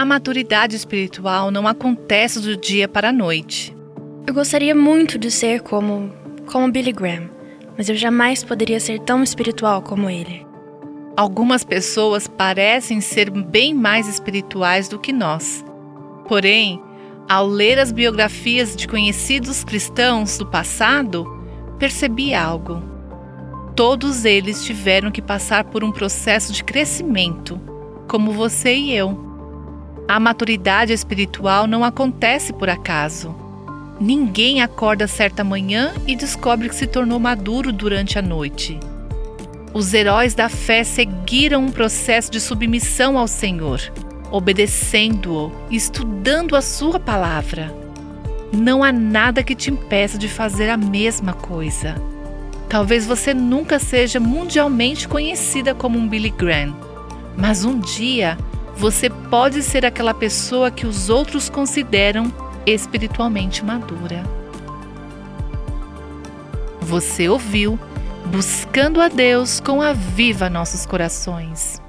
A maturidade espiritual não acontece do dia para a noite. Eu gostaria muito de ser como como Billy Graham, mas eu jamais poderia ser tão espiritual como ele. Algumas pessoas parecem ser bem mais espirituais do que nós. Porém, ao ler as biografias de conhecidos cristãos do passado, percebi algo. Todos eles tiveram que passar por um processo de crescimento, como você e eu. A maturidade espiritual não acontece por acaso. Ninguém acorda certa manhã e descobre que se tornou maduro durante a noite. Os heróis da fé seguiram um processo de submissão ao Senhor, obedecendo-o e estudando a Sua palavra. Não há nada que te impeça de fazer a mesma coisa. Talvez você nunca seja mundialmente conhecida como um Billy Graham, mas um dia você pode ser aquela pessoa que os outros consideram espiritualmente madura. Você ouviu Buscando a Deus com a Viva Nossos Corações.